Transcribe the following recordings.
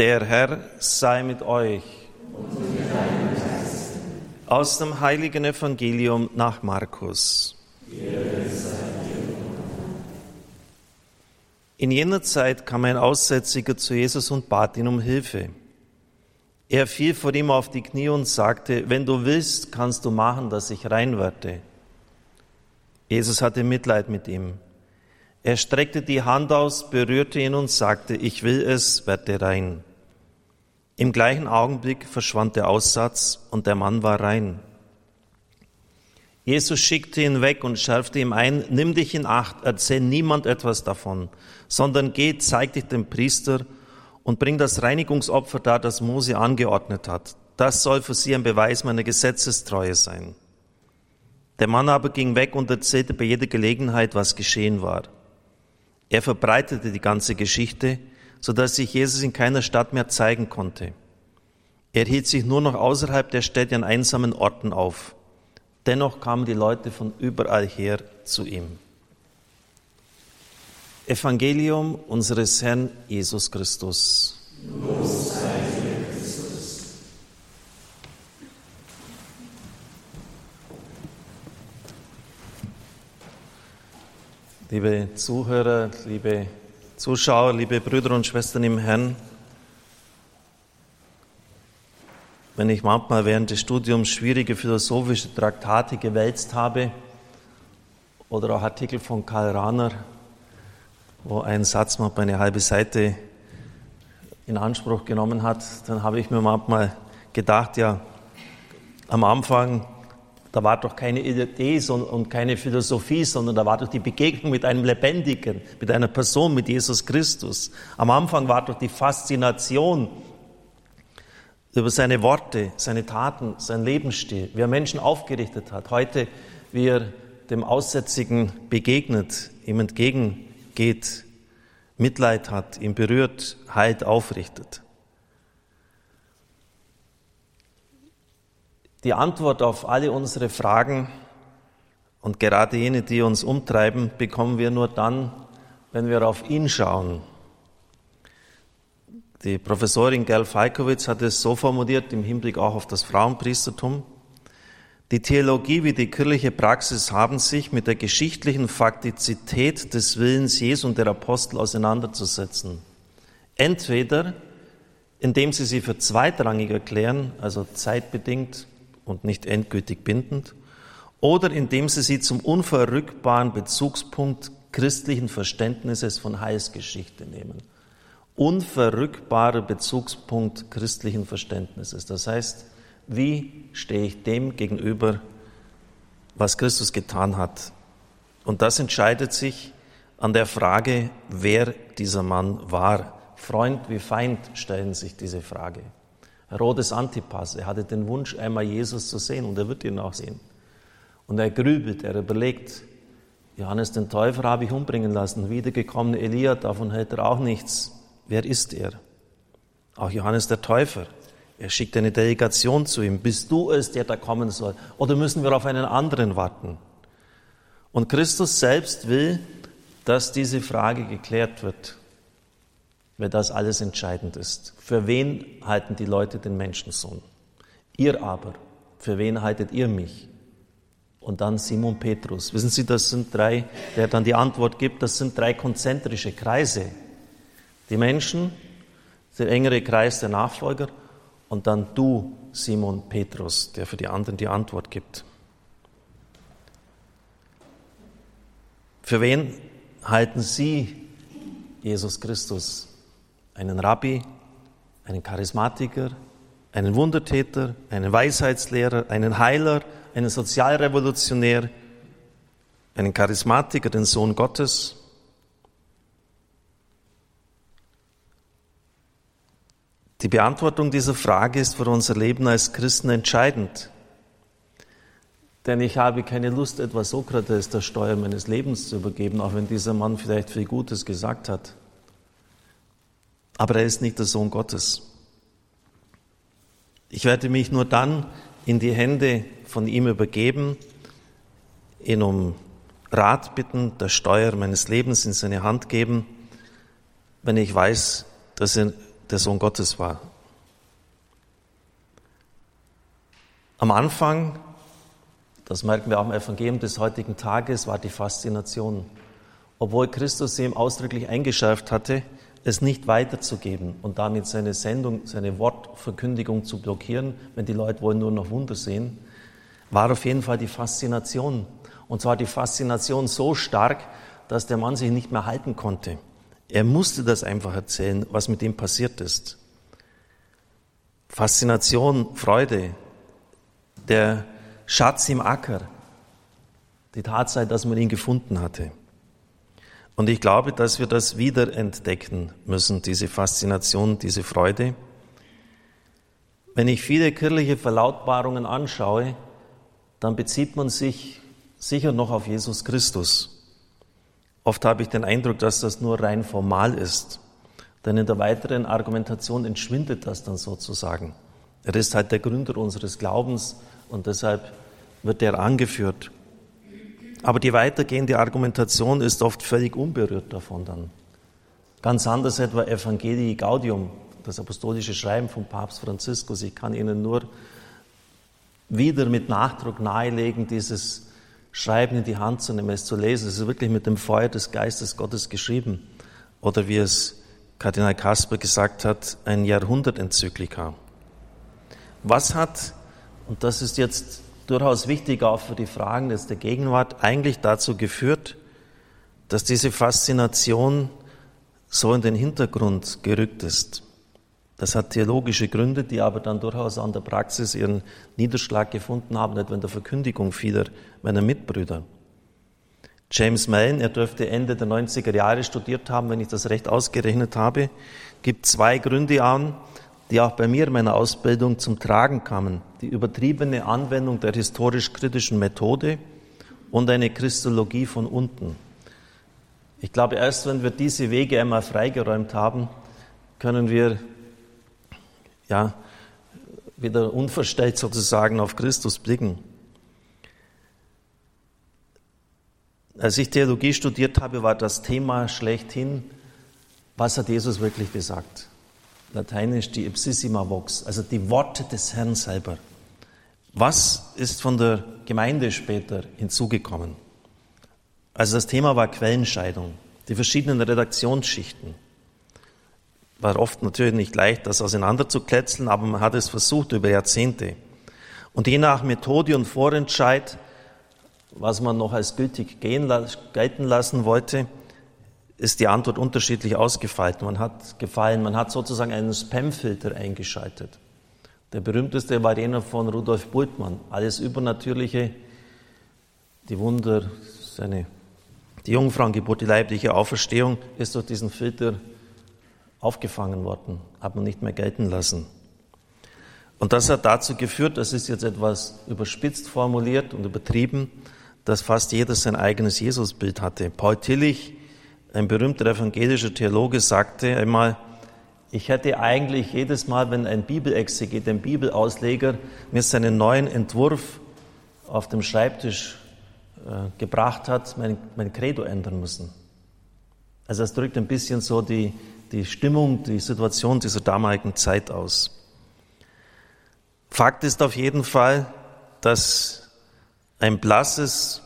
Der Herr sei mit euch. Aus dem heiligen Evangelium nach Markus. In jener Zeit kam ein Aussätziger zu Jesus und bat ihn um Hilfe. Er fiel vor ihm auf die Knie und sagte, wenn du willst, kannst du machen, dass ich rein werde. Jesus hatte Mitleid mit ihm. Er streckte die Hand aus, berührte ihn und sagte, ich will es, werde rein. Im gleichen Augenblick verschwand der Aussatz und der Mann war rein. Jesus schickte ihn weg und schärfte ihm ein, nimm dich in Acht, erzähl niemand etwas davon, sondern geh, zeig dich dem Priester und bring das Reinigungsopfer dar, das Mose angeordnet hat. Das soll für sie ein Beweis meiner Gesetzestreue sein. Der Mann aber ging weg und erzählte bei jeder Gelegenheit, was geschehen war. Er verbreitete die ganze Geschichte, so dass sich Jesus in keiner Stadt mehr zeigen konnte. Er hielt sich nur noch außerhalb der Städte an einsamen Orten auf. Dennoch kamen die Leute von überall her zu ihm. Evangelium unseres Herrn Jesus Christus. Los sei Christus. Liebe Zuhörer, liebe Zuschauer, liebe Brüder und Schwestern im Herrn, wenn ich manchmal während des Studiums schwierige philosophische Traktate gewälzt habe oder auch Artikel von Karl Rahner, wo ein Satz mal eine halbe Seite in Anspruch genommen hat, dann habe ich mir manchmal gedacht, ja, am Anfang da war doch keine Idee und keine Philosophie, sondern da war doch die Begegnung mit einem Lebendigen, mit einer Person, mit Jesus Christus. Am Anfang war doch die Faszination über seine Worte, seine Taten, sein Lebensstil, wie er Menschen aufgerichtet hat. Heute, wie er dem Aussätzigen begegnet, ihm entgegengeht, Mitleid hat, ihn berührt, heilt, aufrichtet. Die Antwort auf alle unsere Fragen und gerade jene, die uns umtreiben, bekommen wir nur dann, wenn wir auf ihn schauen. Die Professorin Gerl Falkowitz hat es so formuliert, im Hinblick auch auf das Frauenpriestertum. Die Theologie wie die kirchliche Praxis haben sich mit der geschichtlichen Faktizität des Willens Jesu und der Apostel auseinanderzusetzen. Entweder indem sie sie für zweitrangig erklären, also zeitbedingt und nicht endgültig bindend, oder indem sie sie zum unverrückbaren Bezugspunkt christlichen Verständnisses von Heilsgeschichte nehmen. Unverrückbarer Bezugspunkt christlichen Verständnisses. Das heißt, wie stehe ich dem gegenüber, was Christus getan hat? Und das entscheidet sich an der Frage, wer dieser Mann war. Freund wie Feind stellen sich diese Frage. Herodes Antipas, er hatte den Wunsch, einmal Jesus zu sehen und er wird ihn auch sehen. Und er grübelt, er überlegt, Johannes den Täufer habe ich umbringen lassen, wiedergekommene Elia, davon hält er auch nichts. Wer ist er? Auch Johannes der Täufer. Er schickt eine Delegation zu ihm. Bist du es, der da kommen soll? Oder müssen wir auf einen anderen warten? Und Christus selbst will, dass diese Frage geklärt wird weil das alles entscheidend ist. Für wen halten die Leute den Menschensohn? Ihr aber, für wen haltet ihr mich? Und dann Simon Petrus. Wissen Sie, das sind drei, der dann die Antwort gibt, das sind drei konzentrische Kreise. Die Menschen, der engere Kreis der Nachfolger und dann du, Simon Petrus, der für die anderen die Antwort gibt. Für wen halten Sie Jesus Christus? Einen Rabbi, einen Charismatiker, einen Wundertäter, einen Weisheitslehrer, einen Heiler, einen Sozialrevolutionär, einen Charismatiker, den Sohn Gottes. Die Beantwortung dieser Frage ist für unser Leben als Christen entscheidend. Denn ich habe keine Lust, etwa Sokrates der Steuer meines Lebens zu übergeben, auch wenn dieser Mann vielleicht viel Gutes gesagt hat aber er ist nicht der Sohn Gottes. Ich werde mich nur dann in die Hände von ihm übergeben, ihn um Rat bitten, der Steuer meines Lebens in seine Hand geben, wenn ich weiß, dass er der Sohn Gottes war. Am Anfang, das merken wir auch im Evangelium des heutigen Tages, war die Faszination. Obwohl Christus ihm ausdrücklich eingeschärft hatte, es nicht weiterzugeben und damit seine Sendung, seine Wortverkündigung zu blockieren, wenn die Leute wollen nur noch Wunder sehen, war auf jeden Fall die Faszination. Und zwar die Faszination so stark, dass der Mann sich nicht mehr halten konnte. Er musste das einfach erzählen, was mit ihm passiert ist. Faszination, Freude, der Schatz im Acker, die Tatsache, dass man ihn gefunden hatte. Und ich glaube, dass wir das wieder entdecken müssen, diese Faszination, diese Freude. Wenn ich viele kirchliche Verlautbarungen anschaue, dann bezieht man sich sicher noch auf Jesus Christus. Oft habe ich den Eindruck, dass das nur rein formal ist. Denn in der weiteren Argumentation entschwindet das dann sozusagen. Er ist halt der Gründer unseres Glaubens und deshalb wird er angeführt. Aber die weitergehende Argumentation ist oft völlig unberührt davon dann. Ganz anders etwa Evangelii Gaudium, das apostolische Schreiben von Papst Franziskus. Ich kann Ihnen nur wieder mit Nachdruck nahelegen, dieses Schreiben in die Hand zu nehmen, es zu lesen. Es ist wirklich mit dem Feuer des Geistes Gottes geschrieben. Oder wie es Kardinal Kasper gesagt hat, ein Jahrhundertenzyklika. Was hat, und das ist jetzt durchaus wichtig auch für die Fragen des der Gegenwart, eigentlich dazu geführt, dass diese Faszination so in den Hintergrund gerückt ist. Das hat theologische Gründe, die aber dann durchaus an der Praxis ihren Niederschlag gefunden haben, etwa in der Verkündigung vieler meiner Mitbrüder. James Mellon, er dürfte Ende der 90er Jahre studiert haben, wenn ich das recht ausgerechnet habe, gibt zwei Gründe an, die auch bei mir in meiner Ausbildung zum Tragen kamen. Die übertriebene Anwendung der historisch-kritischen Methode und eine Christologie von unten. Ich glaube, erst wenn wir diese Wege einmal freigeräumt haben, können wir ja, wieder unverstellt sozusagen auf Christus blicken. Als ich Theologie studiert habe, war das Thema schlechthin, was hat Jesus wirklich gesagt? Lateinisch die Ipsissima Vox, also die Worte des Herrn selber. Was ist von der Gemeinde später hinzugekommen? Also das Thema war Quellenscheidung, die verschiedenen Redaktionsschichten. War oft natürlich nicht leicht, das auseinanderzukletzeln, aber man hat es versucht über Jahrzehnte. Und je nach Methode und Vorentscheid, was man noch als gültig gehen, gelten lassen wollte, ist die Antwort unterschiedlich ausgefallen. Man hat gefallen, man hat sozusagen einen Spamfilter eingeschaltet. Der berühmteste war jener von Rudolf Bultmann. Alles Übernatürliche, die Wunder, seine, die Jungfrauengeburt, die leibliche Auferstehung ist durch diesen Filter aufgefangen worden, hat man nicht mehr gelten lassen. Und das hat dazu geführt, das ist jetzt etwas überspitzt formuliert und übertrieben, dass fast jeder sein eigenes Jesusbild hatte. Paul Tillich ein berühmter evangelischer Theologe sagte einmal, ich hätte eigentlich jedes Mal, wenn ein Bibelexeget, ein Bibelausleger mir seinen neuen Entwurf auf dem Schreibtisch äh, gebracht hat, mein, mein Credo ändern müssen. Also das drückt ein bisschen so die, die Stimmung, die Situation dieser damaligen Zeit aus. Fakt ist auf jeden Fall, dass ein blasses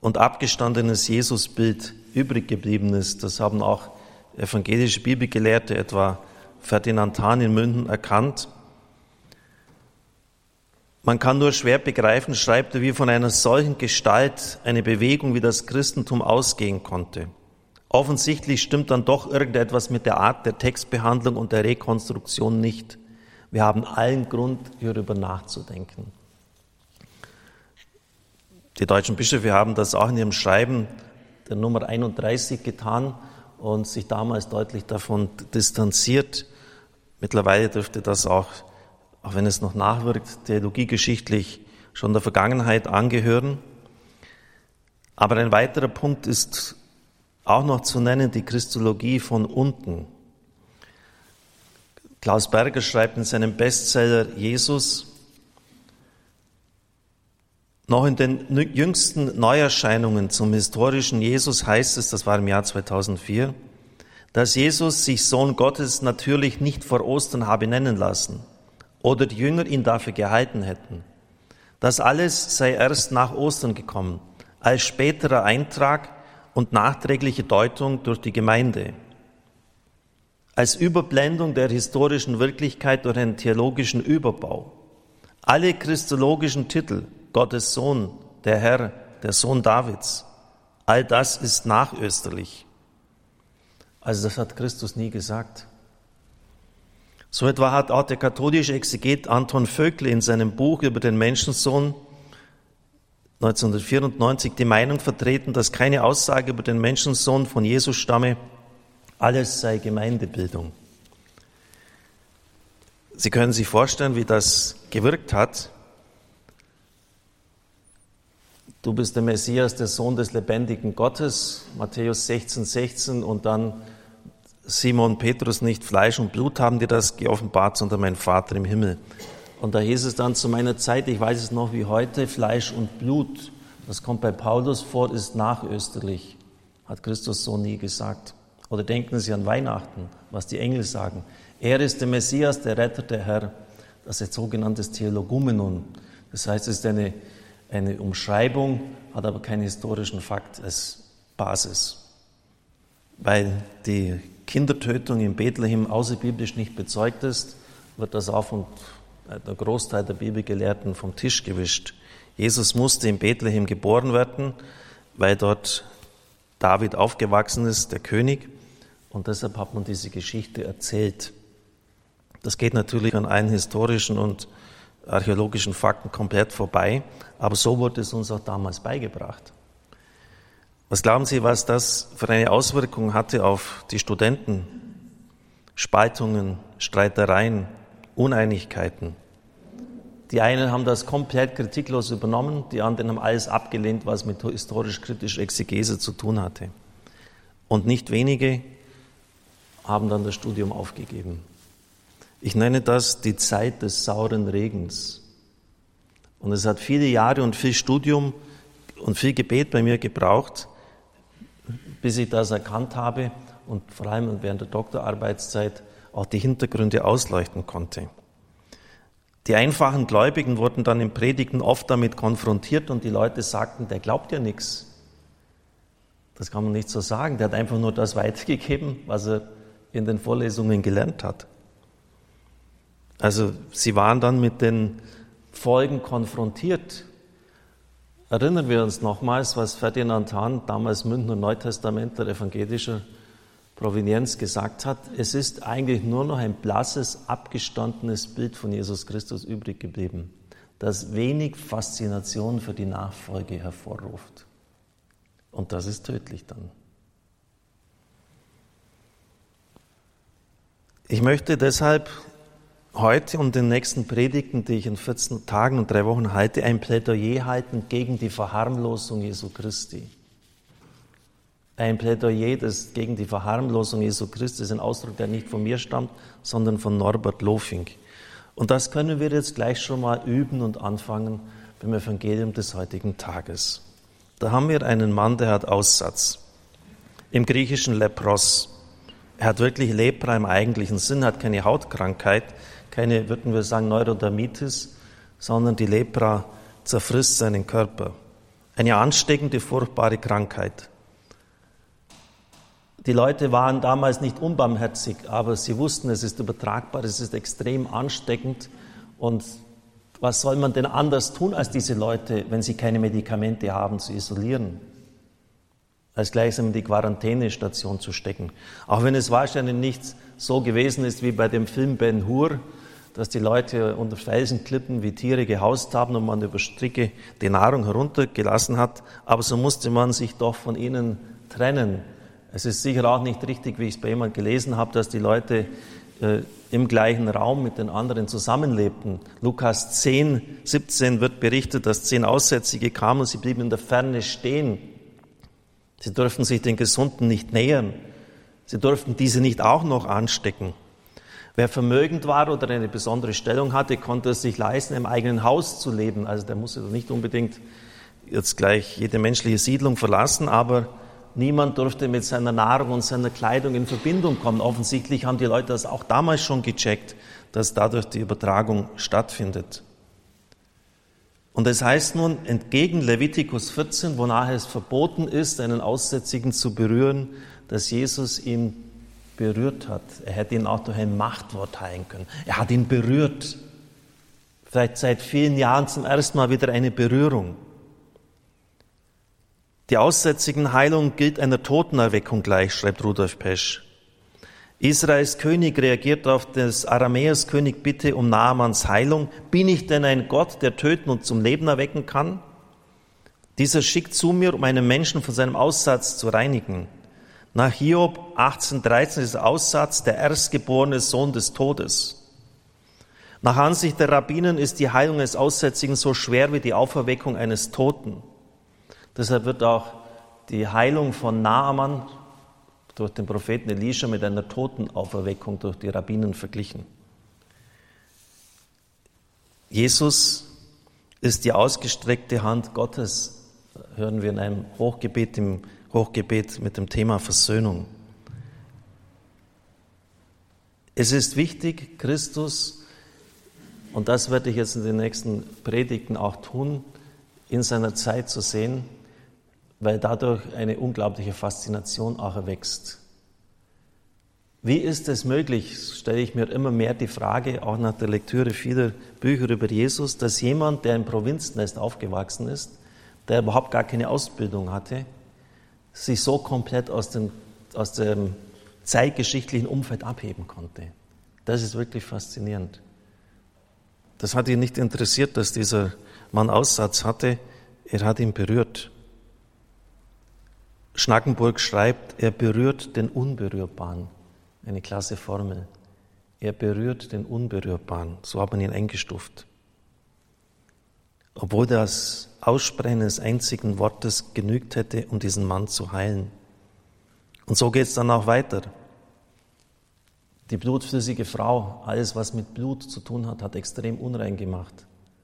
und abgestandenes Jesusbild übrig geblieben ist. Das haben auch evangelische Bibelgelehrte, etwa Ferdinand Hahn in München, erkannt. Man kann nur schwer begreifen, schreibt er, wie von einer solchen Gestalt eine Bewegung wie das Christentum ausgehen konnte. Offensichtlich stimmt dann doch irgendetwas mit der Art der Textbehandlung und der Rekonstruktion nicht. Wir haben allen Grund, hierüber nachzudenken. Die deutschen Bischöfe haben das auch in ihrem Schreiben der Nummer 31 getan und sich damals deutlich davon distanziert. Mittlerweile dürfte das auch, auch wenn es noch nachwirkt, theologiegeschichtlich schon der Vergangenheit angehören. Aber ein weiterer Punkt ist auch noch zu nennen, die Christologie von unten. Klaus Berger schreibt in seinem Bestseller Jesus, noch in den jüngsten Neuerscheinungen zum historischen Jesus heißt es, das war im Jahr 2004, dass Jesus sich Sohn Gottes natürlich nicht vor Ostern habe nennen lassen oder die Jünger ihn dafür gehalten hätten. Das alles sei erst nach Ostern gekommen, als späterer Eintrag und nachträgliche Deutung durch die Gemeinde. Als Überblendung der historischen Wirklichkeit durch einen theologischen Überbau. Alle christologischen Titel, Gottes Sohn, der Herr, der Sohn Davids, all das ist nachösterlich. Also das hat Christus nie gesagt. So etwa hat auch der katholische Exeget Anton Vöckle in seinem Buch über den Menschensohn 1994 die Meinung vertreten, dass keine Aussage über den Menschensohn von Jesus stamme, alles sei Gemeindebildung. Sie können sich vorstellen, wie das gewirkt hat. Du bist der Messias, der Sohn des lebendigen Gottes, Matthäus 16, 16 und dann Simon Petrus, nicht Fleisch und Blut haben dir das geoffenbart, sondern mein Vater im Himmel. Und da hieß es dann zu meiner Zeit, ich weiß es noch wie heute, Fleisch und Blut, das kommt bei Paulus vor, ist nachösterlich, hat Christus so nie gesagt. Oder denken Sie an Weihnachten, was die Engel sagen. Er ist der Messias, der Retter, der Herr. Das ist ein sogenanntes Theologumenon. Das heißt, es ist eine, eine Umschreibung, hat aber keinen historischen Fakt als Basis. Weil die Kindertötung in Bethlehem außerbiblisch nicht bezeugt ist, wird das auch von der Großteil der Bibelgelehrten vom Tisch gewischt. Jesus musste in Bethlehem geboren werden, weil dort David aufgewachsen ist, der König, und deshalb hat man diese Geschichte erzählt. Das geht natürlich an allen historischen und archäologischen Fakten komplett vorbei, aber so wurde es uns auch damals beigebracht. Was glauben Sie, was das für eine Auswirkung hatte auf die Studenten? Spaltungen, Streitereien, Uneinigkeiten. Die einen haben das komplett kritiklos übernommen, die anderen haben alles abgelehnt, was mit historisch-kritischer Exegese zu tun hatte. Und nicht wenige haben dann das Studium aufgegeben. Ich nenne das die Zeit des sauren Regens. Und es hat viele Jahre und viel Studium und viel Gebet bei mir gebraucht, bis ich das erkannt habe und vor allem während der Doktorarbeitszeit auch die Hintergründe ausleuchten konnte. Die einfachen Gläubigen wurden dann in Predigten oft damit konfrontiert und die Leute sagten, der glaubt ja nichts. Das kann man nicht so sagen. Der hat einfach nur das weitergegeben, was er in den Vorlesungen gelernt hat. Also sie waren dann mit den Folgen konfrontiert Erinnern wir uns nochmals, was Ferdinand Hahn, damals Münchner Neutestamentler evangelischer Provenienz, gesagt hat. Es ist eigentlich nur noch ein blasses, abgestandenes Bild von Jesus Christus übrig geblieben, das wenig Faszination für die Nachfolge hervorruft. Und das ist tödlich dann. Ich möchte deshalb heute und den nächsten Predigten, die ich in 14 Tagen und drei Wochen halte, ein Plädoyer halten gegen die Verharmlosung Jesu Christi. Ein Plädoyer das gegen die Verharmlosung Jesu Christi ist ein Ausdruck, der nicht von mir stammt, sondern von Norbert Lofing. Und das können wir jetzt gleich schon mal üben und anfangen beim Evangelium des heutigen Tages. Da haben wir einen Mann, der hat Aussatz. Im Griechischen Lepros. Er hat wirklich Lepra im eigentlichen Sinn, hat keine Hautkrankheit, keine, würden wir sagen, Neurodermitis, sondern die Lepra zerfrisst seinen Körper. Eine ansteckende, furchtbare Krankheit. Die Leute waren damals nicht unbarmherzig, aber sie wussten, es ist übertragbar, es ist extrem ansteckend. Und was soll man denn anders tun, als diese Leute, wenn sie keine Medikamente haben, zu isolieren? Als gleichsam in die Quarantänestation zu stecken. Auch wenn es wahrscheinlich nicht so gewesen ist wie bei dem Film Ben Hur, dass die Leute unter Felsenklippen wie Tiere gehaust haben und man über Stricke die Nahrung heruntergelassen hat. Aber so musste man sich doch von ihnen trennen. Es ist sicher auch nicht richtig, wie ich es bei jemand gelesen habe, dass die Leute äh, im gleichen Raum mit den anderen zusammenlebten. Lukas 10, 17 wird berichtet, dass zehn Aussätzige kamen und sie blieben in der Ferne stehen. Sie durften sich den Gesunden nicht nähern. Sie durften diese nicht auch noch anstecken. Wer vermögend war oder eine besondere Stellung hatte, konnte es sich leisten, im eigenen Haus zu leben. Also der musste nicht unbedingt jetzt gleich jede menschliche Siedlung verlassen, aber niemand durfte mit seiner Nahrung und seiner Kleidung in Verbindung kommen. Offensichtlich haben die Leute das auch damals schon gecheckt, dass dadurch die Übertragung stattfindet. Und es heißt nun, entgegen Levitikus 14, wonach es verboten ist, einen Aussätzigen zu berühren, dass Jesus ihn berührt hat. Er hätte ihn auch durch ein Machtwort heilen können. Er hat ihn berührt. Vielleicht seit vielen Jahren zum ersten Mal wieder eine Berührung. Die aussätzigen Heilung gilt einer Totenerweckung gleich, schreibt Rudolf Pesch. Israels König reagiert auf das Aramäers König Bitte um Naamans Heilung. Bin ich denn ein Gott, der töten und zum Leben erwecken kann? Dieser schickt zu mir, um einen Menschen von seinem Aussatz zu reinigen. Nach Hiob 18,13 ist Aussatz der erstgeborene Sohn des Todes. Nach Ansicht der Rabbinen ist die Heilung des Aussätzigen so schwer wie die Auferweckung eines Toten. Deshalb wird auch die Heilung von Naaman durch den Propheten Elisha mit einer Totenauferweckung durch die Rabbinen verglichen. Jesus ist die ausgestreckte Hand Gottes, hören wir in einem Hochgebet, im Hochgebet mit dem Thema Versöhnung. Es ist wichtig, Christus, und das werde ich jetzt in den nächsten Predigten auch tun, in seiner Zeit zu sehen, weil dadurch eine unglaubliche Faszination auch erwächst. Wie ist es möglich, stelle ich mir immer mehr die Frage, auch nach der Lektüre vieler Bücher über Jesus, dass jemand, der im Provinznest aufgewachsen ist, der überhaupt gar keine Ausbildung hatte, sich so komplett aus dem, aus dem zeitgeschichtlichen Umfeld abheben konnte. Das ist wirklich faszinierend. Das hat ihn nicht interessiert, dass dieser Mann Aussatz hatte. Er hat ihn berührt. Schnackenburg schreibt, er berührt den Unberührbaren. Eine klasse Formel. Er berührt den Unberührbaren. So hat man ihn eingestuft. Obwohl das Aussprechen des einzigen Wortes genügt hätte, um diesen Mann zu heilen. Und so geht es dann auch weiter. Die blutflüssige Frau, alles was mit Blut zu tun hat, hat extrem unrein gemacht.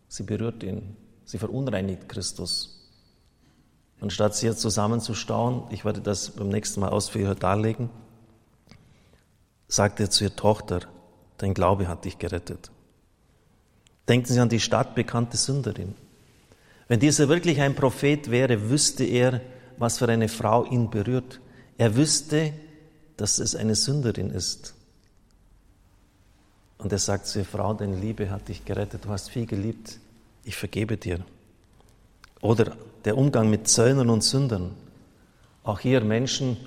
Sie berührt ihn, sie verunreinigt Christus. Anstatt sie jetzt zusammenzustauen, ich werde das beim nächsten Mal ausführlicher darlegen, sagt er zu ihrer Tochter, dein Glaube hat dich gerettet. Denken Sie an die stadtbekannte Sünderin. Wenn dieser wirklich ein Prophet wäre, wüsste er, was für eine Frau ihn berührt. Er wüsste, dass es eine Sünderin ist. Und er sagt zu ihr, Frau, deine Liebe hat dich gerettet, du hast viel geliebt, ich vergebe dir. Oder der Umgang mit Zöllnern und Sündern. Auch hier Menschen,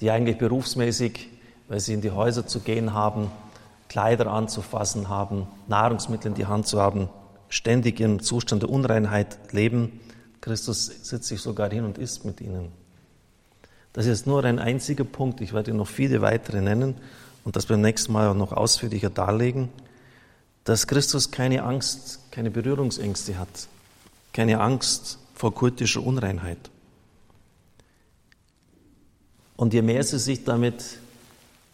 die eigentlich berufsmäßig, weil sie in die Häuser zu gehen haben, Kleider anzufassen haben, Nahrungsmittel in die Hand zu haben, ständig im Zustand der Unreinheit leben. Christus sitzt sich sogar hin und isst mit ihnen. Das ist nur ein einziger Punkt. Ich werde noch viele weitere nennen und das beim nächsten Mal noch ausführlicher darlegen, dass Christus keine Angst, keine Berührungsängste hat, keine Angst vor kultischer Unreinheit. Und je mehr sie sich damit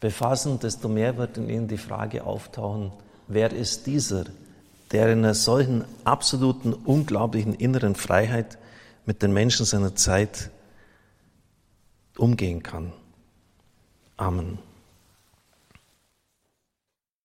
befassen, desto mehr wird in ihnen die Frage auftauchen, wer ist dieser, der in einer solchen absoluten, unglaublichen inneren Freiheit mit den Menschen seiner Zeit umgehen kann. Amen.